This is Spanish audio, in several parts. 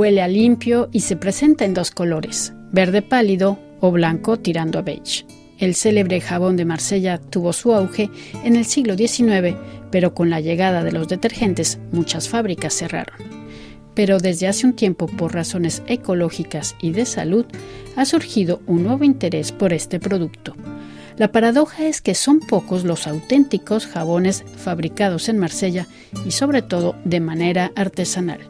Huele a limpio y se presenta en dos colores, verde pálido o blanco tirando a beige. El célebre jabón de Marsella tuvo su auge en el siglo XIX, pero con la llegada de los detergentes muchas fábricas cerraron. Pero desde hace un tiempo, por razones ecológicas y de salud, ha surgido un nuevo interés por este producto. La paradoja es que son pocos los auténticos jabones fabricados en Marsella y sobre todo de manera artesanal.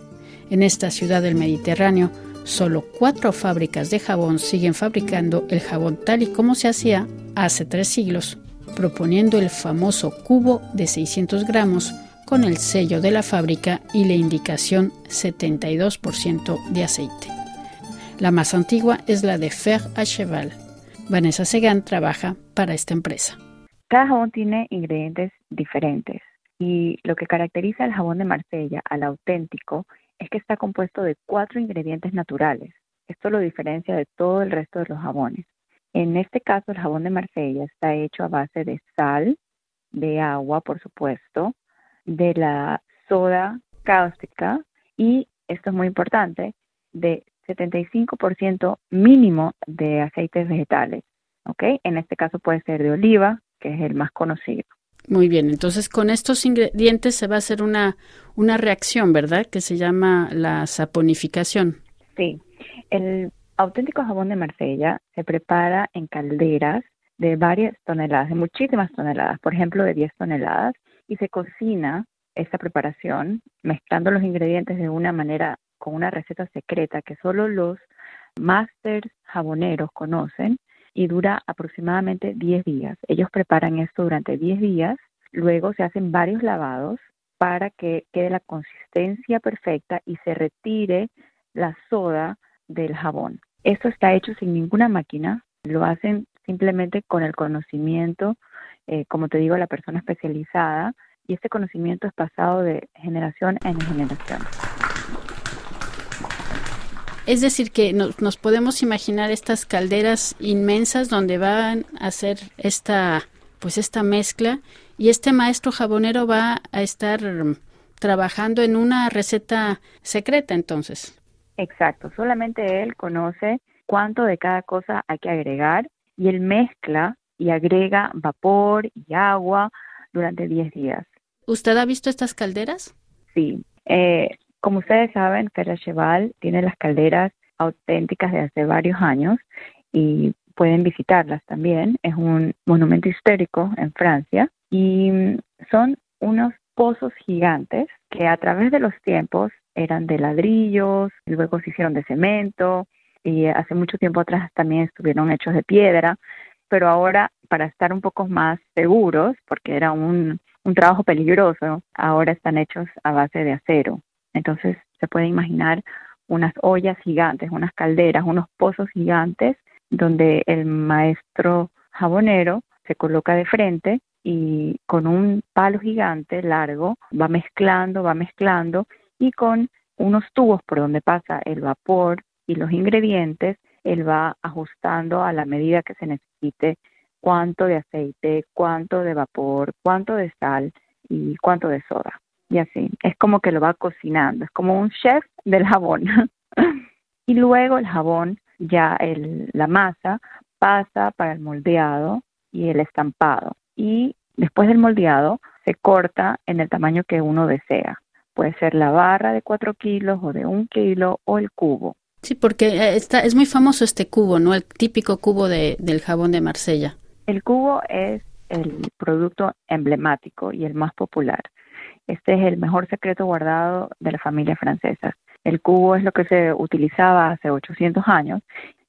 En esta ciudad del Mediterráneo, Solo cuatro fábricas de jabón siguen fabricando el jabón tal y como se hacía hace tres siglos, proponiendo el famoso cubo de 600 gramos con el sello de la fábrica y la indicación 72% de aceite. La más antigua es la de Fer a Cheval. Vanessa Segan trabaja para esta empresa. Cada jabón tiene ingredientes diferentes y lo que caracteriza al jabón de Marsella, al auténtico, es que está compuesto de cuatro ingredientes naturales. Esto lo diferencia de todo el resto de los jabones. En este caso, el jabón de Marsella está hecho a base de sal, de agua, por supuesto, de la soda cáustica y, esto es muy importante, de 75% mínimo de aceites vegetales. ¿ok? En este caso puede ser de oliva, que es el más conocido. Muy bien, entonces con estos ingredientes se va a hacer una, una reacción, ¿verdad? Que se llama la saponificación. Sí, el auténtico jabón de Marsella se prepara en calderas de varias toneladas, de muchísimas toneladas, por ejemplo, de 10 toneladas, y se cocina esta preparación mezclando los ingredientes de una manera, con una receta secreta que solo los masters jaboneros conocen y dura aproximadamente 10 días. Ellos preparan esto durante 10 días, luego se hacen varios lavados para que quede la consistencia perfecta y se retire la soda del jabón. Esto está hecho sin ninguna máquina, lo hacen simplemente con el conocimiento, eh, como te digo, la persona especializada, y este conocimiento es pasado de generación en generación. Es decir, que nos, podemos imaginar estas calderas inmensas donde van a hacer esta, pues esta mezcla y este maestro jabonero va a estar trabajando en una receta secreta entonces. Exacto, solamente él conoce cuánto de cada cosa hay que agregar y él mezcla y agrega vapor y agua durante 10 días. ¿Usted ha visto estas calderas? Sí, eh, como ustedes saben, Cheval tiene las calderas auténticas de hace varios años y pueden visitarlas también. Es un monumento histórico en Francia y son unos pozos gigantes que a través de los tiempos eran de ladrillos, luego se hicieron de cemento y hace mucho tiempo atrás también estuvieron hechos de piedra, pero ahora para estar un poco más seguros, porque era un, un trabajo peligroso, ahora están hechos a base de acero. Entonces se puede imaginar unas ollas gigantes, unas calderas, unos pozos gigantes donde el maestro jabonero se coloca de frente y con un palo gigante largo va mezclando, va mezclando y con unos tubos por donde pasa el vapor y los ingredientes, él va ajustando a la medida que se necesite cuánto de aceite, cuánto de vapor, cuánto de sal y cuánto de soda y así. Es como que lo va cocinando, es como un chef del jabón. y luego el jabón, ya el, la masa, pasa para el moldeado y el estampado. Y después del moldeado se corta en el tamaño que uno desea. Puede ser la barra de 4 kilos o de un kilo o el cubo. Sí, porque eh, está, es muy famoso este cubo, ¿no? El típico cubo de, del jabón de Marsella. El cubo es el producto emblemático y el más popular. Este es el mejor secreto guardado de la familia francesa. El cubo es lo que se utilizaba hace 800 años.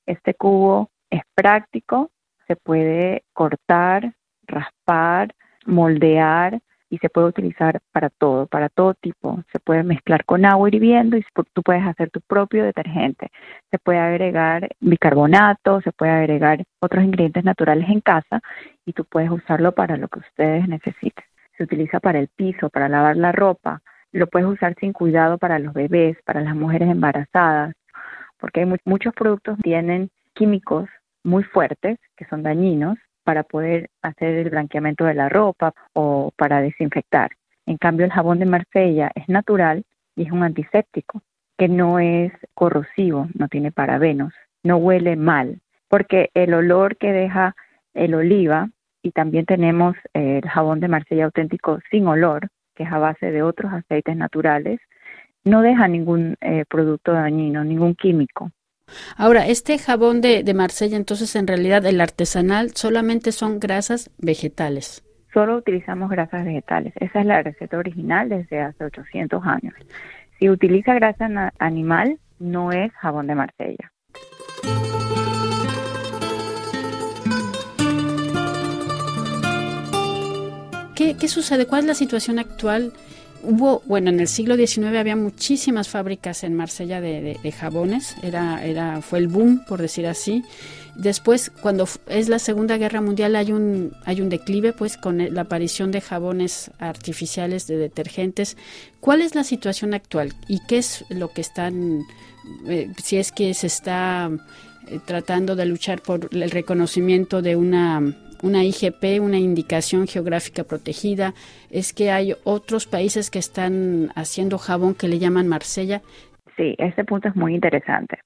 Este cubo es práctico, se puede cortar, raspar, moldear y se puede utilizar para todo, para todo tipo. Se puede mezclar con agua hirviendo y tú puedes hacer tu propio detergente. Se puede agregar bicarbonato, se puede agregar otros ingredientes naturales en casa y tú puedes usarlo para lo que ustedes necesiten se utiliza para el piso, para lavar la ropa, lo puedes usar sin cuidado para los bebés, para las mujeres embarazadas, porque hay muchos productos que tienen químicos muy fuertes que son dañinos para poder hacer el blanqueamiento de la ropa o para desinfectar. En cambio, el jabón de Marsella es natural y es un antiséptico que no es corrosivo, no tiene parabenos, no huele mal, porque el olor que deja el oliva y también tenemos el jabón de Marsella auténtico sin olor, que es a base de otros aceites naturales, no deja ningún eh, producto dañino, ningún químico. Ahora, este jabón de, de Marsella, entonces en realidad el artesanal solamente son grasas vegetales. Solo utilizamos grasas vegetales. Esa es la receta original desde hace 800 años. Si utiliza grasa animal, no es jabón de Marsella. ¿Qué, ¿Qué, sucede? ¿Cuál es la situación actual Hubo, bueno, en el siglo XIX había muchísimas fábricas en Marsella de, jabones, era, era, fue el boom, por decir así. Después, cuando es la Segunda Guerra Mundial, hay un, hay un declive, pues, con la aparición de jabones artificiales, de detergentes. ¿Cuál es la situación actual y qué es lo que están, eh, si es que se está eh, tratando de luchar por el reconocimiento de una una IGP, una indicación geográfica protegida, es que hay otros países que están haciendo jabón que le llaman Marsella. Sí, este punto es muy interesante.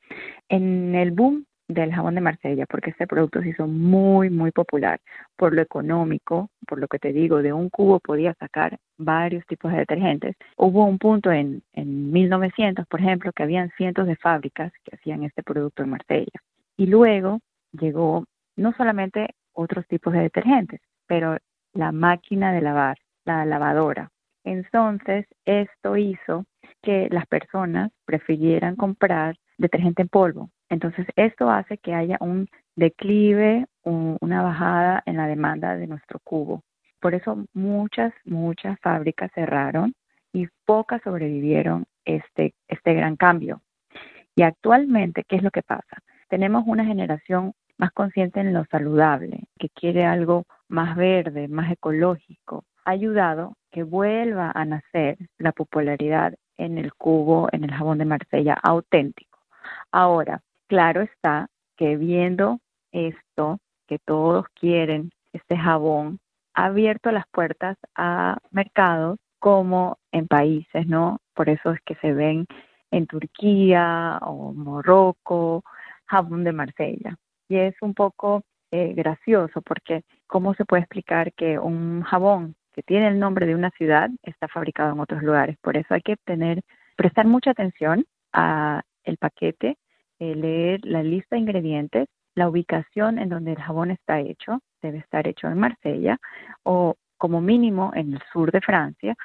En el boom del jabón de Marsella, porque este producto se hizo muy, muy popular por lo económico, por lo que te digo, de un cubo podía sacar varios tipos de detergentes. Hubo un punto en, en 1900, por ejemplo, que habían cientos de fábricas que hacían este producto en Marsella. Y luego llegó no solamente otros tipos de detergentes, pero la máquina de lavar, la lavadora. Entonces, esto hizo que las personas prefirieran comprar detergente en polvo. Entonces, esto hace que haya un declive, una bajada en la demanda de nuestro cubo. Por eso muchas, muchas fábricas cerraron y pocas sobrevivieron este, este gran cambio. Y actualmente, ¿qué es lo que pasa? Tenemos una generación más consciente en lo saludable, que quiere algo más verde, más ecológico, ha ayudado que vuelva a nacer la popularidad en el cubo, en el jabón de Marsella auténtico. Ahora, claro está que viendo esto, que todos quieren este jabón, ha abierto las puertas a mercados como en países, ¿no? Por eso es que se ven en Turquía o Morroco, jabón de Marsella y es un poco eh, gracioso porque ¿cómo se puede explicar que un jabón que tiene el nombre de una ciudad está fabricado en otros lugares? Por eso hay que tener, prestar mucha atención a el paquete, eh, leer la lista de ingredientes, la ubicación en donde el jabón está hecho, debe estar hecho en Marsella o como mínimo en el sur de Francia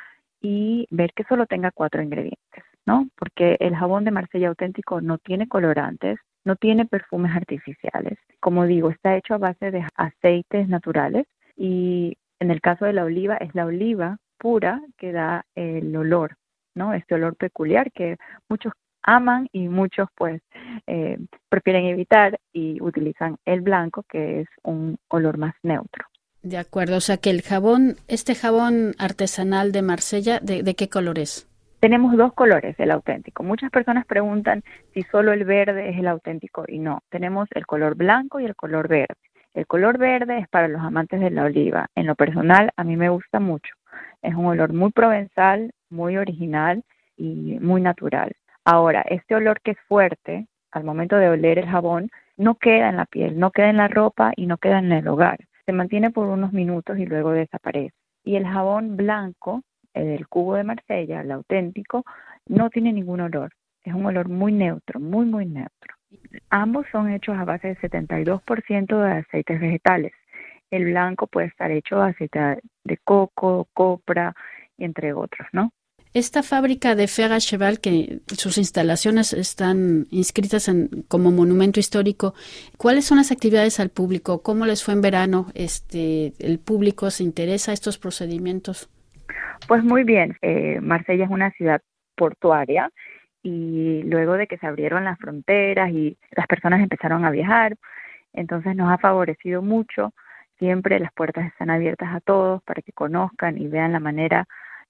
y ver que solo tenga cuatro ingredientes, ¿no? Porque el jabón de Marsella auténtico no tiene colorantes, no tiene perfumes artificiales. Como digo, está hecho a base de aceites naturales y en el caso de la oliva es la oliva pura que da el olor, ¿no? Este olor peculiar que muchos aman y muchos pues eh, prefieren evitar y utilizan el blanco que es un olor más neutro. De acuerdo, o sea que el jabón, este jabón artesanal de Marsella, de qué color es? Tenemos dos colores el auténtico. Muchas personas preguntan si solo el verde es el auténtico y no. Tenemos el color blanco y el color verde. El color verde es para los amantes de la oliva. En lo personal, a mí me gusta mucho. Es un olor muy provenzal, muy original y muy natural. Ahora, este olor que es fuerte, al momento de oler el jabón, no queda en la piel, no queda en la ropa y no queda en el hogar. Se mantiene por unos minutos y luego desaparece. Y el jabón blanco el cubo de Marsella, el auténtico, no tiene ningún olor. Es un olor muy neutro, muy, muy neutro. Ambos son hechos a base de 72% de aceites vegetales. El blanco puede estar hecho de aceite de coco, copra, entre otros, ¿no? Esta fábrica de Ferra Cheval, que sus instalaciones están inscritas en, como monumento histórico, ¿cuáles son las actividades al público? ¿Cómo les fue en verano? Este, ¿El público se interesa a estos procedimientos? Pues muy bien, eh, Marsella es una ciudad portuaria y luego de que se abrieron las fronteras y las personas empezaron a viajar, entonces nos ha favorecido mucho. Siempre las puertas están abiertas a todos para que conozcan y vean la manera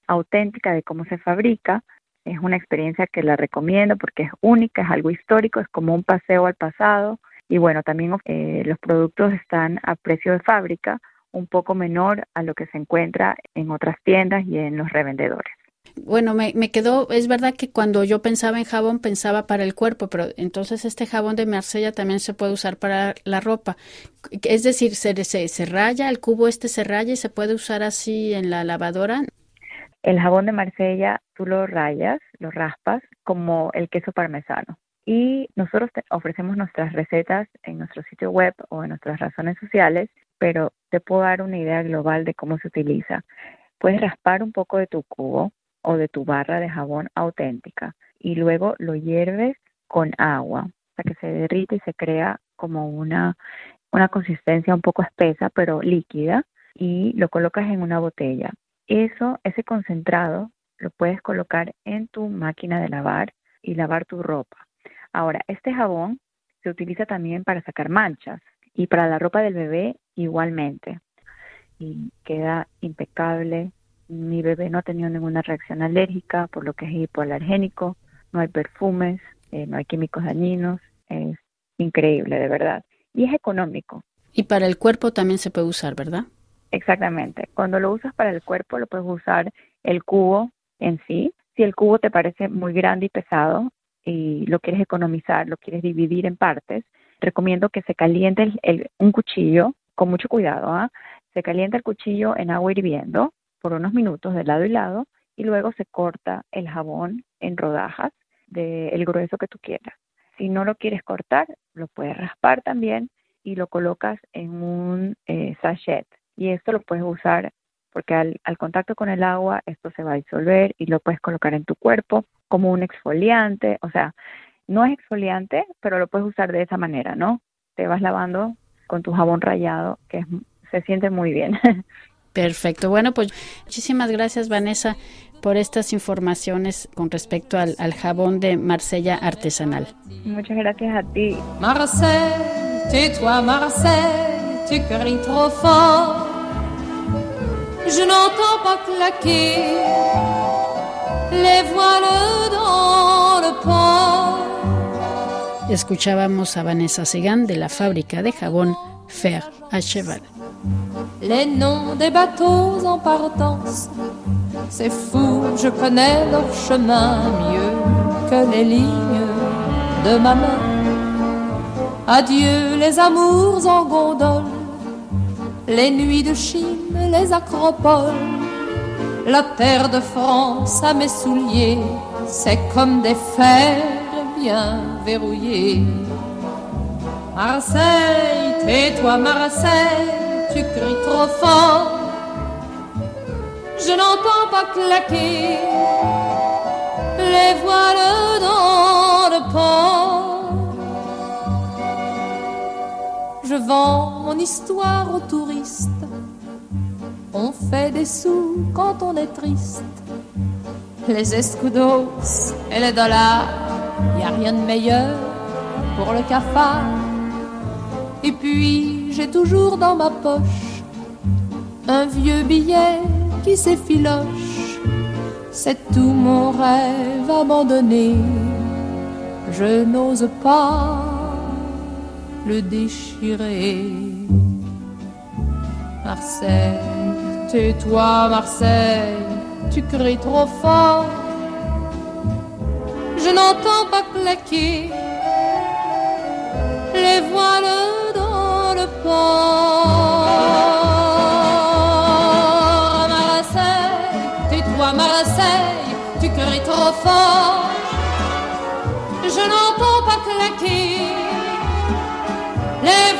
auténtica de cómo se fabrica. Es una experiencia que la recomiendo porque es única, es algo histórico, es como un paseo al pasado. Y bueno, también eh, los productos están a precio de fábrica, un poco menor a lo que se encuentra en otras tiendas y en los revendedores. Bueno, me, me, quedó, es verdad que cuando yo pensaba en jabón pensaba para el cuerpo, pero entonces este jabón de Marsella también se puede usar para la ropa. Es decir, se, se, se raya, el cubo este se raya y se puede usar así en la lavadora. El jabón de Marsella tú lo rayas, lo raspas como el queso parmesano. Y nosotros ofrecemos nuestras recetas en nuestro sitio web o en nuestras razones sociales, pero te puedo dar una idea global de cómo se utiliza. Puedes raspar un poco de tu cubo o de tu barra de jabón auténtica y luego lo hierves con agua hasta que se derrite y se crea como una, una consistencia un poco espesa pero líquida y lo colocas en una botella. Eso, ese concentrado, lo puedes colocar en tu máquina de lavar y lavar tu ropa. Ahora, este jabón se utiliza también para sacar manchas y para la ropa del bebé igualmente. Y queda impecable. Mi bebé no ha tenido ninguna reacción alérgica, por lo que es hipoalergénico. No hay perfumes, eh, no hay químicos dañinos. Es increíble, de verdad. Y es económico. Y para el cuerpo también se puede usar, ¿verdad? Exactamente. Cuando lo usas para el cuerpo, lo puedes usar el cubo en sí. Si el cubo te parece muy grande y pesado y lo quieres economizar, lo quieres dividir en partes, recomiendo que se caliente un cuchillo con mucho cuidado. ¿ah? Se calienta el cuchillo en agua hirviendo por unos minutos de lado y lado y luego se corta el jabón en rodajas del grueso que tú quieras. Si no lo quieres cortar, lo puedes raspar también y lo colocas en un eh, sachet y esto lo puedes usar porque al, contacto con el agua esto se va a disolver y lo puedes colocar en tu cuerpo como un exfoliante, o sea, no es exfoliante, pero lo puedes usar de esa manera, ¿no? Te vas lavando con tu jabón rayado, que se siente muy bien. Perfecto. Bueno, pues muchísimas gracias, Vanessa, por estas informaciones con respecto al, al jabón de Marsella artesanal. Muchas gracias a ti. Marcel, tais-toi, Marcel, tu cries trop fort. je n'entends pas claquer les voiles dans le port. Escuchábamos a Vanessa Segan de la fábrica de jabón Fer à Cheval. Les noms des bateaux en partance, c'est fou, je connais leur chemin mieux que les lignes de ma main. Adieu les amours en gondole les nuits de Chine, les acropoles, la terre de France à mes souliers, c'est comme des fers bien verrouillés. Marseille, tais-toi Marseille, tu cries trop fort, je n'entends pas claquer les voiles dans le port. je vends mon histoire aux touristes. On fait des sous quand on est triste. Les escudos et les dollars, y a rien de meilleur pour le cafard. Et puis j'ai toujours dans ma poche un vieux billet qui s'effiloche. C'est tout mon rêve abandonné. Je n'ose pas le déchirer. Marseille, tais-toi, Marseille, tu cries trop fort. Je n'entends pas claquer les voiles dans le port. Marseille, tais-toi, Marseille, tu cries trop fort. Je n'entends pas claquer les